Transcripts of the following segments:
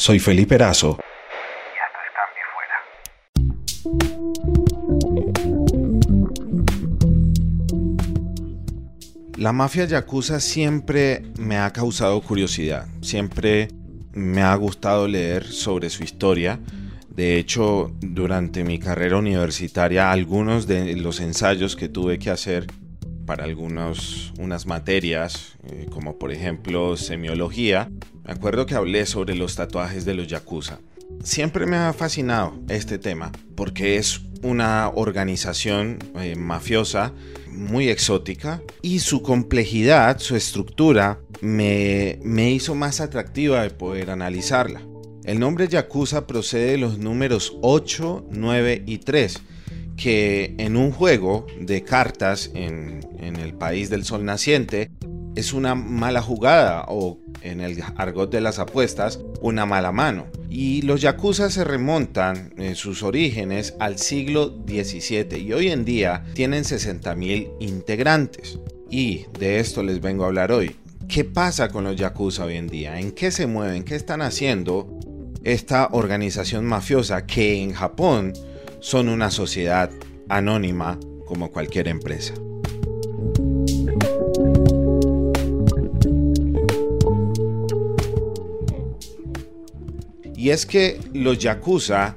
Soy Felipe Erazo. La mafia yakuza siempre me ha causado curiosidad, siempre me ha gustado leer sobre su historia. De hecho, durante mi carrera universitaria, algunos de los ensayos que tuve que hacer para algunas unas materias, eh, como por ejemplo semiología, me acuerdo que hablé sobre los tatuajes de los yakuza. Siempre me ha fascinado este tema porque es una organización eh, mafiosa muy exótica y su complejidad, su estructura, me, me hizo más atractiva de poder analizarla. El nombre Yakuza procede de los números 8, 9 y 3, que en un juego de cartas en, el país del sol naciente es una mala jugada o en el argot de las apuestas una mala mano. Y los yakuza se remontan en sus orígenes al siglo XVII y hoy en día tienen 60.000 integrantes. Y de esto les vengo a hablar hoy. ¿Qué pasa con los yakuza hoy en día? ¿En qué se mueven? ¿Qué están haciendo esta organización mafiosa que en Japón son una sociedad anónima como cualquier empresa? Y es que los Yakuza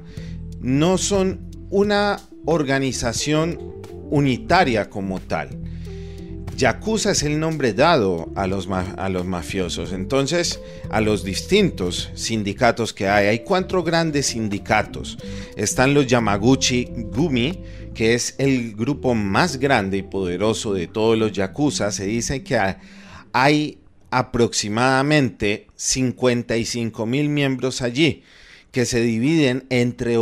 no son una organización unitaria como tal. Yakuza es el nombre dado a los, a los mafiosos, entonces a los distintos sindicatos que hay. Hay cuatro grandes sindicatos. Están los Yamaguchi Gumi, que es el grupo más grande y poderoso de todos los Yakuza. Se dice que hay aproximadamente 55 mil miembros allí, que se dividen entre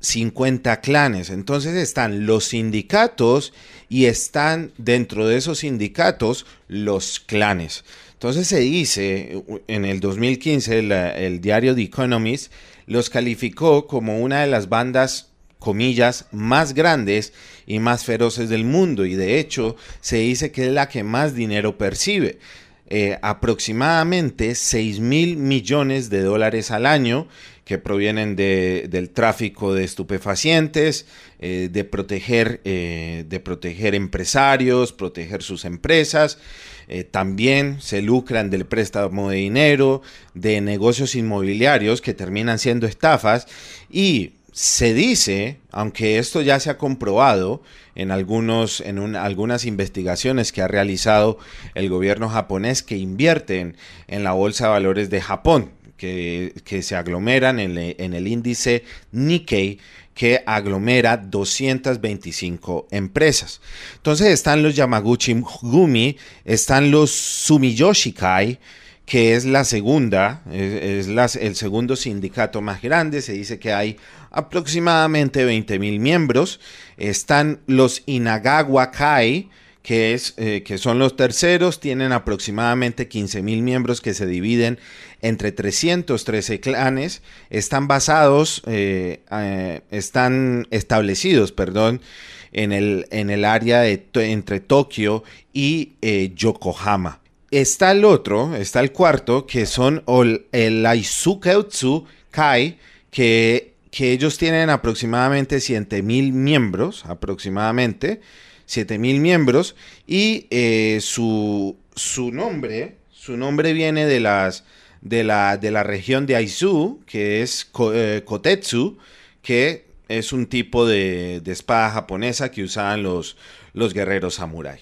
850 clanes. Entonces están los sindicatos y están dentro de esos sindicatos los clanes. Entonces se dice, en el 2015 el diario The Economist los calificó como una de las bandas comillas, más grandes y más feroces del mundo y de hecho se dice que es la que más dinero percibe. Eh, aproximadamente 6 mil millones de dólares al año que provienen del tráfico de estupefacientes, eh, de, proteger, eh, de proteger empresarios, proteger sus empresas. también se lucran del préstamo de dinero, de negocios inmobiliarios que terminan siendo estafas y se dice, aunque esto ya se ha comprobado en, algunos, en algunas investigaciones que ha realizado el gobierno japonés que invierten en la Bolsa de Valores de Japón, que, se aglomeran en, en, el índice Nikkei, que aglomera 225 empresas. Entonces están los Yamaguchi Gumi, están los Sumiyoshikai, que es la segunda, es, el segundo sindicato más grande, se dice que hay aproximadamente 20 mil miembros, están los Inagawa Kai, que, es, eh, que son los terceros, tienen aproximadamente 15 mil miembros que se dividen entre 313 clanes, están basados, eh, eh, están establecidos, perdón, en el, en el área de, entre Tokio y Yokohama. Está el otro, está el cuarto, que son el Aizukeutsu Kai, que, que ellos tienen aproximadamente 7000 miembros, aproximadamente 7000 miembros, y eh, su, su, nombre, su nombre viene de, las, de, la, de la región de Aizu, que es eh, Kotetsu, que es un tipo de, de, espada japonesa que usaban los, los guerreros samurai.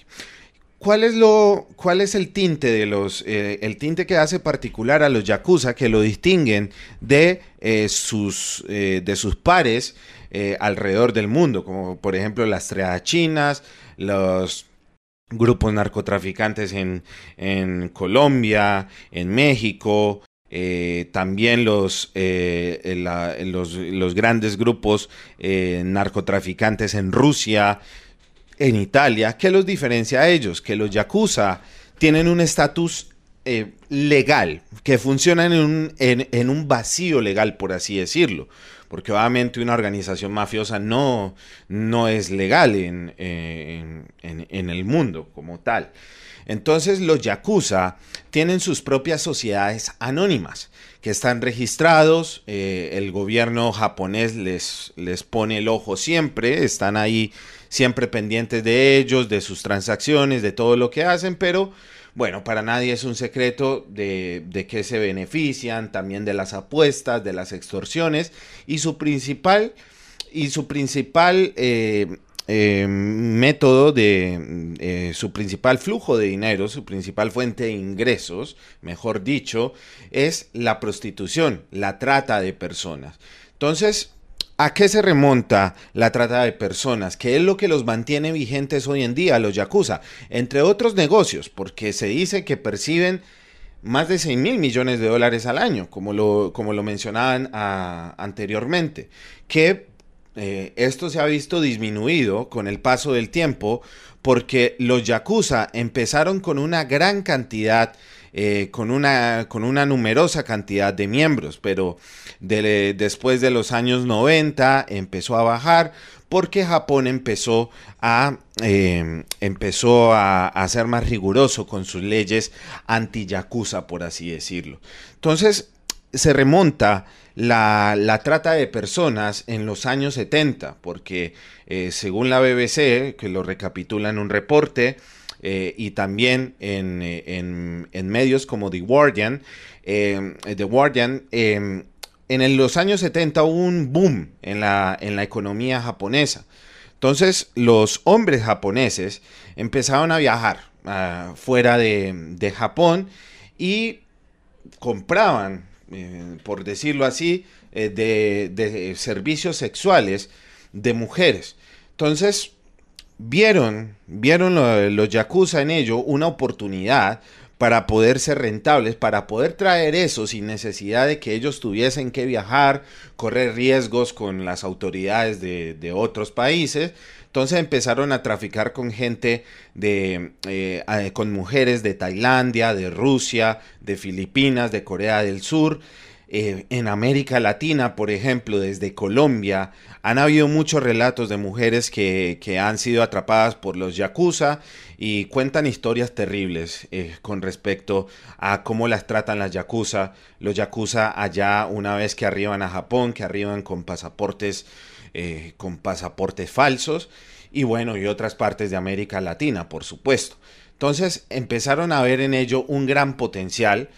¿Cuál es, lo, ¿Cuál es el tinte de los eh, el tinte que hace particular a los yakuza que lo distinguen de eh, sus eh, de sus pares alrededor del mundo, como por ejemplo las triadas chinas, los grupos narcotraficantes en, en Colombia, en México, también los, los, los, grandes grupos narcotraficantes en Rusia, en Italia, ¿qué los diferencia a ellos? Que los yakuza tienen un estatus eh, legal, que funcionan en un, vacío legal, por así decirlo. Porque obviamente una organización mafiosa no, es legal en, en el mundo como tal. Entonces los yakuza tienen sus propias sociedades anónimas están registrados, eh, el gobierno japonés les, les pone el ojo siempre, están ahí siempre pendientes de ellos, de sus transacciones, de todo lo que hacen, pero bueno, para nadie es un secreto de, de que se benefician, también de las apuestas, de las extorsiones, y su principal, y su principal eh, eh, método de eh, su principal flujo de dinero, su principal fuente de ingresos, mejor dicho, es la prostitución, la trata de personas. Entonces, ¿A qué se remonta la trata de personas? ¿Qué es lo que los mantiene vigentes hoy en día, los yakuza? Entre otros negocios, porque se dice que perciben más de 6 mil millones de dólares al año, como lo, como lo mencionaban ah, anteriormente, que eh, esto se ha visto disminuido con el paso del tiempo, porque los yakuza empezaron con una gran cantidad eh, con, una, con una numerosa cantidad de miembros, pero después de los años 90 empezó a bajar porque Japón empezó a, eh, empezó a, a, ser más riguroso con sus leyes anti-yakuza, por así decirlo. Entonces, se remonta la, trata de personas en los años 70, porque eh, según la BBC, que lo recapitula en un reporte, eh, y también en, eh, en, en, medios como The Guardian. Eh, The Guardian em, en los años 70 hubo un boom en la, en la economía japonesa. Entonces los hombres japoneses empezaron a viajar uh, fuera de, de, Japón y compraban, eh, por decirlo así, eh, de, de, servicios sexuales de mujeres. Entonces vieron, vieron los yakuza en ello una oportunidad para poder ser rentables, para poder traer eso sin necesidad de que ellos tuviesen que viajar, correr riesgos con las autoridades de, de otros países. Entonces empezaron a traficar con gente de, eh, con mujeres de Tailandia, de Rusia, de Filipinas, de Corea del Sur. Eh, en América Latina, por ejemplo, desde Colombia, han habido muchos relatos de mujeres que, que han sido atrapadas por los yakuza y cuentan historias terribles eh, con respecto a cómo las tratan las yakuza. Los yakuza allá, una vez que arriban a Japón, que arriban con pasaportes, eh, con pasaportes falsos y bueno, y otras partes de América Latina, por supuesto. Entonces empezaron a ver en ello un gran potencial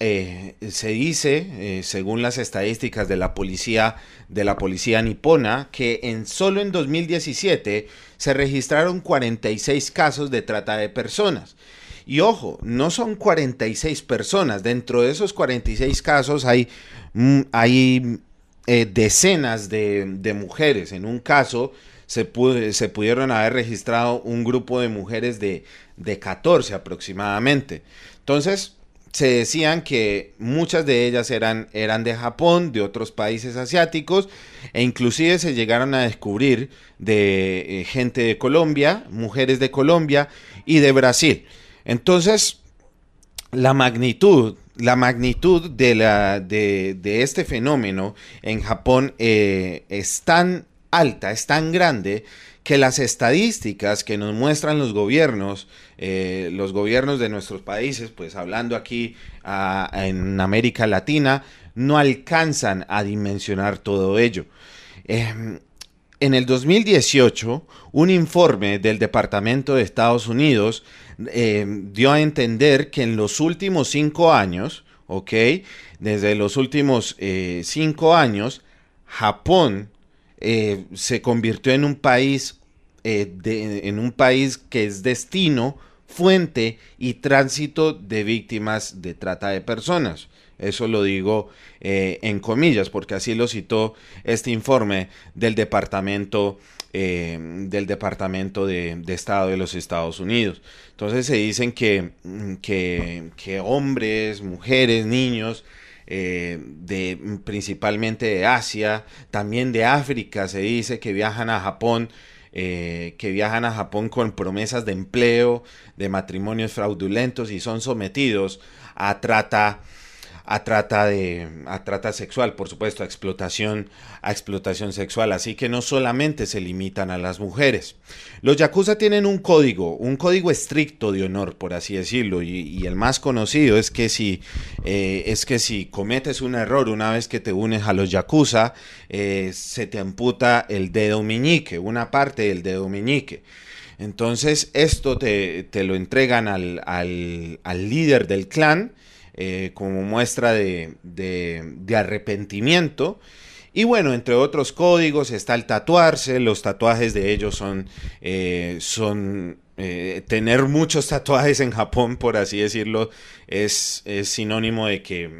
eh, se dice, eh, según las estadísticas de la policía de la policía nipona, que en solo en 2017 se registraron 46 casos de trata de personas. Y ojo, no son 46 personas. Dentro de esos 46 casos hay, mm, hay eh, decenas de, mujeres. En un caso se, pudieron haber registrado un grupo de mujeres de, de 14 aproximadamente. Entonces, se decían que muchas de ellas eran, eran de Japón, de otros países asiáticos, e inclusive se llegaron a descubrir de eh, gente de Colombia, mujeres de Colombia y de Brasil. Entonces, la magnitud, la magnitud de, la, de, de este fenómeno en Japón eh, es tan alta, es tan grande, que las estadísticas que nos muestran los gobiernos, eh, los gobiernos de nuestros países, pues hablando aquí en América Latina, no alcanzan a dimensionar todo ello. Eh, en el 2018, un informe del Departamento de Estados Unidos eh, dio a entender que en los últimos cinco años, ¿ok? Desde los últimos eh, cinco años, Japón eh, se convirtió en un país en un país que es destino, fuente y tránsito de víctimas de trata de personas. Eso lo digo en comillas, porque así lo citó este informe del Departamento, eh, del Departamento de, Estado de los Estados Unidos. Entonces se dicen que, que, que hombres, mujeres, niños, eh, principalmente de Asia, también de África, se dice que viajan a Japón eh, que viajan a Japón con promesas de empleo, de matrimonios fraudulentos y son sometidos a trata, a trata de a trata sexual, por supuesto, a explotación, a explotación sexual, así que no solamente se limitan a las mujeres. Los yakuza tienen un código, un código estricto de honor, por así decirlo, y, el más conocido es que si eh, es que si cometes un error una vez que te unes a los yakuza, eh, se te amputa el dedo meñique, una parte del dedo meñique. Entonces esto te, te lo entregan al, al, al líder del clan eh, como muestra de, arrepentimiento. Y bueno, entre otros códigos está el tatuarse. Los tatuajes de ellos son, eh, son eh, tener muchos tatuajes en Japón, por así decirlo, es, sinónimo de que,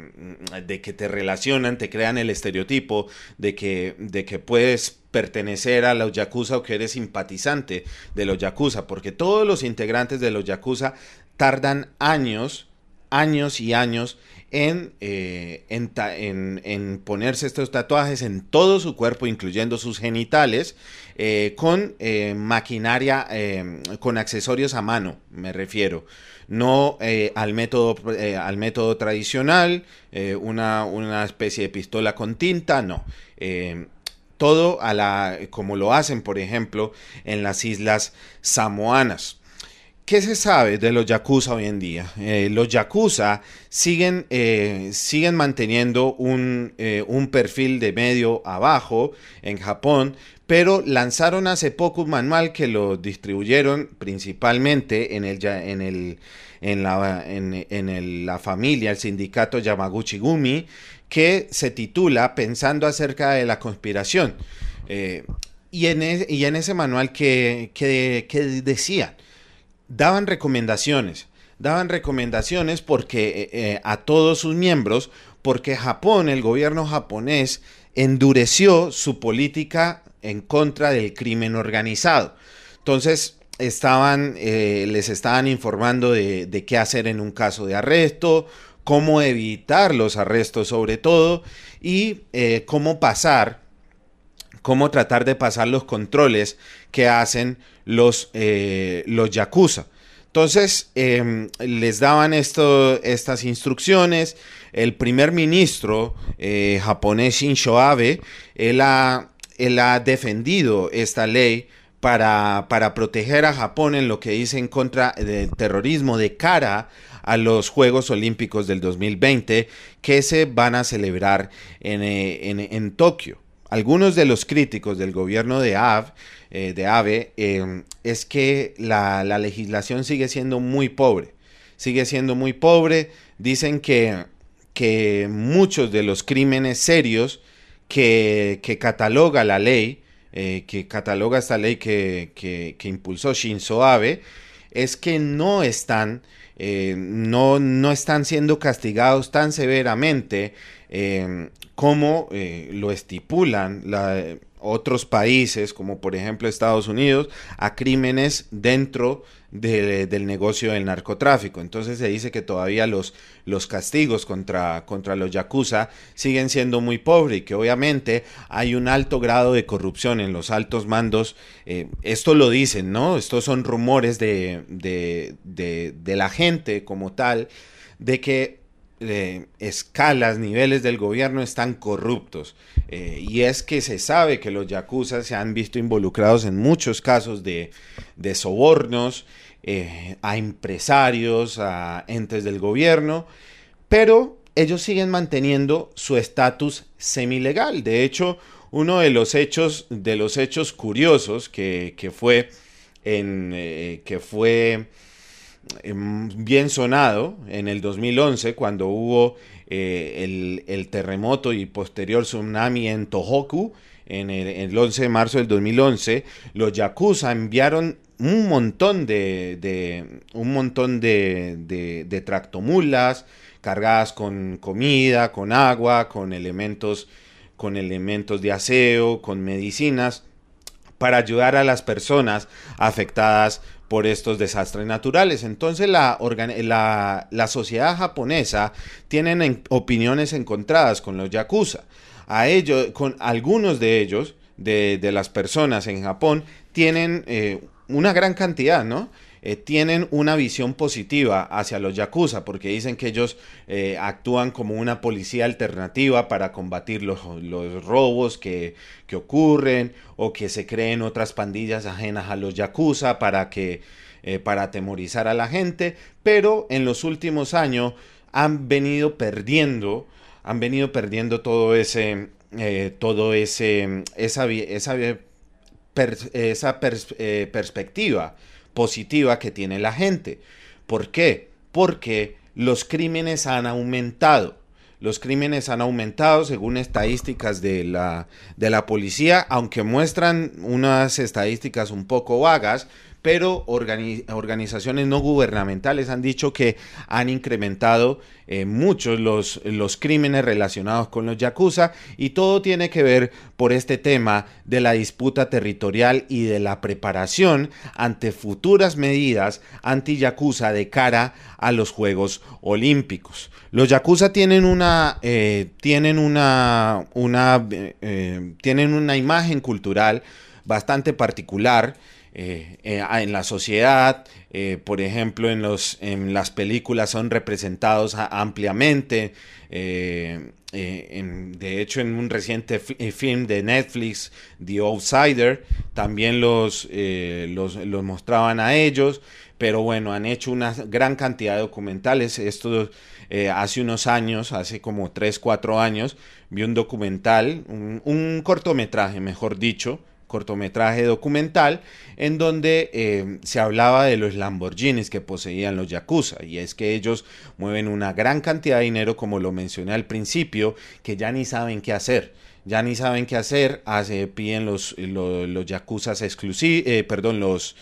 de que te relacionan, te crean el estereotipo de que, de que puedes pertenecer a los Yakuza o que eres simpatizante de los Yakuza, porque todos los integrantes de los Yakuza tardan años años y años en, eh, en, ponerse estos tatuajes en todo su cuerpo, incluyendo sus genitales, eh, con eh, maquinaria, con accesorios a mano, me refiero. No al, método, al método tradicional, una, una, especie de pistola con tinta, no todo a la, como lo hacen, por ejemplo, en las islas samoanas. ¿Qué se sabe de los yakuza hoy en día? Eh, los yakuza siguen, eh, siguen manteniendo un, eh, un, perfil de medio abajo en Japón, pero lanzaron hace poco un manual que lo distribuyeron principalmente en, el, en, el, en, la, en, la familia, el sindicato Yamaguchi Gumi, que se titula Pensando acerca de la conspiración. y, en e, y en ese manual que, que, que decía, daban recomendaciones, daban recomendaciones porque eh, eh, a todos sus miembros, porque Japón, el gobierno japonés, endureció su política en contra del crimen organizado. Entonces, estaban, eh, les estaban informando de, qué hacer en un caso de arresto, cómo evitar los arrestos sobre todo, y cómo pasar, cómo tratar de pasar los controles que hacen los, eh, los yakuza. Entonces, em, les daban esto, estas instrucciones. El primer ministro eh, japonés Shinzo Abe, él ha, él ha defendido esta ley para, para, proteger a Japón en lo que dice en contra del terrorismo de cara a los Juegos Olímpicos del 2020 que se van a celebrar en, eh, en, en Tokio. Algunos de los críticos del gobierno de, Av, eh, de AVE em, es que la, legislación sigue siendo muy pobre. Sigue siendo muy pobre. Dicen que, que muchos de los crímenes serios que, cataloga la ley, eh, que cataloga esta ley que, que, impulsó Shinzo Abe, es que no están, eh, no, no están siendo castigados tan severamente como eh, lo estipulan otros países, como por ejemplo Estados Unidos, a crímenes dentro del negocio del narcotráfico. Entonces se dice que todavía los, los castigos contra, contra los yakuza siguen siendo muy pobres y que obviamente hay un alto grado de corrupción en los altos mandos. Eh, esto lo dicen, ¿no? Estos son rumores de, de, de la gente como tal, de que escalas, niveles del gobierno están corruptos. Eh, y es que se sabe que los yakuza se han visto involucrados en muchos casos de, sobornos eh, a empresarios, a entes del gobierno, pero ellos siguen manteniendo su estatus semilegal. De hecho, uno de los hechos, de los hechos curiosos que, fue en, eh, que fue bien sonado en el 2011 cuando hubo eh, el, terremoto y posterior tsunami en Tohoku en el, 11 de marzo del 2011 los yakuza enviaron un montón de, un montón de, de, tractomulas cargadas con comida con agua con elementos con elementos de aseo con medicinas para ayudar a las personas afectadas por estos desastres naturales. Entonces la, la, sociedad japonesa tiene opiniones encontradas con los yakuza. A ellos, con algunos de ellos, de, las personas en Japón, tienen eh, una gran cantidad, ¿no? Eh, tienen una visión positiva hacia los yakuza, porque dicen que ellos eh, actúan como una policía alternativa para combatir los, robos que, ocurren o que se creen otras pandillas ajenas a los yakuza para que eh, para atemorizar a la gente, pero en los últimos años han venido perdiendo, han venido perdiendo todo ese, todo ese, esa, esa, esa perspectiva positiva que tiene la gente. ¿Por qué? Porque los crímenes han aumentado. Los crímenes han aumentado según estadísticas de la, de la policía, aunque muestran unas estadísticas un poco vagas, pero organizaciones no gubernamentales han dicho que han incrementado eh, muchos los, los crímenes relacionados con los yakuza y todo tiene que ver por este tema de la disputa territorial y de la preparación ante futuras medidas anti-yakuza de cara a los Juegos Olímpicos. Los yakuza tienen una, eh, tienen una, una, eh, tienen una imagen cultural bastante particular eh, eh, en la sociedad, eh, por ejemplo, en, los, en las películas son representados ampliamente. de hecho, en un reciente film de Netflix, The Outsider, también los, los, los, mostraban a ellos. Pero bueno, han hecho una gran cantidad de documentales. Esto hace unos años, hace como 3, 4 años, vi un documental, un cortometraje, mejor dicho, cortometraje documental en donde eh, se hablaba de los Lamborghinis que poseían los Yakuza. Y es que ellos mueven una gran cantidad de dinero como lo mencioné al principio que ya ni saben qué hacer. Ya ni saben qué hacer. Hace, piden los, los, los exclusivos eh, perdón los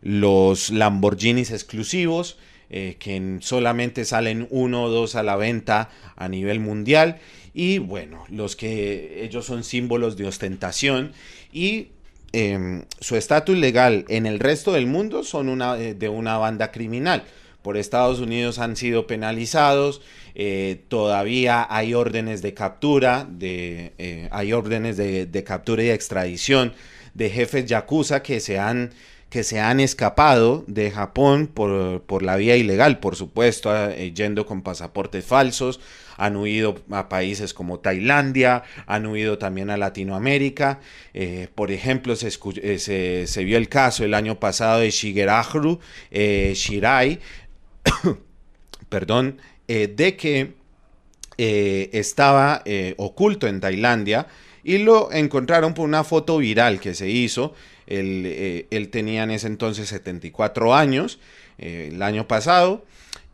los Lamborghinis exclusivos eh, que solamente salen uno o dos a la venta a nivel mundial y bueno, los que ellos son símbolos de ostentación y em, su estatus legal en el resto del mundo son una, eh, de una banda criminal. Por Estados Unidos han sido penalizados, eh, todavía hay órdenes de captura, de, eh, hay órdenes de, de, captura y extradición de jefes yakuza que se han que se han escapado de Japón por, por la vía ilegal, por supuesto, eh, yendo con pasaportes falsos, han huido a países como Tailandia, han huido también a Latinoamérica. Eh, por ejemplo, se, eh, se, se, vio el caso el año pasado de Shigeru Shirai, perdón, de que estaba oculto en Tailandia y lo encontraron por una foto viral que se hizo eh, él, tenía en ese entonces 74 años, eh, el año pasado,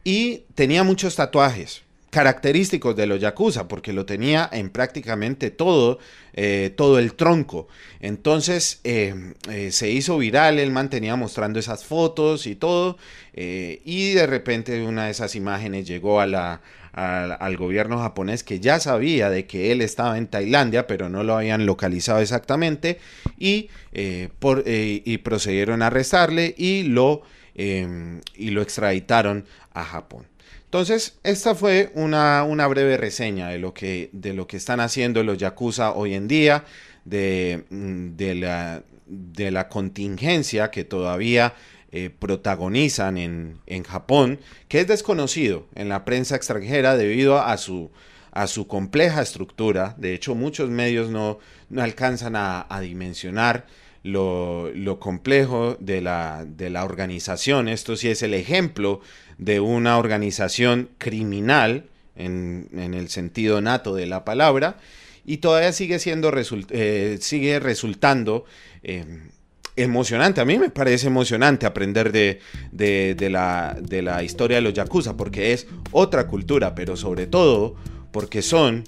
y tenía muchos tatuajes característicos de los yakuza, porque lo tenía en prácticamente todo, eh, todo el tronco. Entonces se hizo viral, él mantenía mostrando esas fotos y todo, y de repente una de esas imágenes llegó a la, al, gobierno japonés que ya sabía de que él estaba en Tailandia, pero no lo habían localizado exactamente y, eh, por, eh, y procedieron a arrestarle y lo, em, y lo extraditaron a Japón. Entonces, esta fue una, una, breve reseña de lo, que, de lo que están haciendo los Yakuza hoy en día, de, mm, de, la, de la contingencia que todavía eh, protagonizan en, en, Japón, que es desconocido en la prensa extranjera debido a su, a su compleja estructura. De hecho, muchos medios no, no alcanzan a, dimensionar lo, lo, complejo de la, de la organización. Esto sí es el ejemplo de una organización criminal en, en el sentido nato de la palabra y todavía sigue siendo eh, sigue resultando eh, emocionante. A mí me parece emocionante aprender de, de, la, de la historia de los Yakuza, porque es otra cultura, pero sobre todo porque son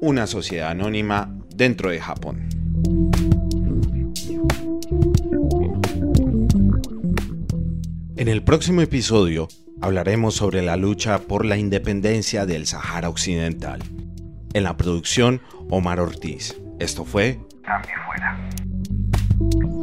una sociedad anónima dentro de Japón. En el próximo episodio hablaremos sobre la lucha por la independencia del Sahara Occidental. En la producción, Omar Ortiz. Esto fue Cambio Fuera.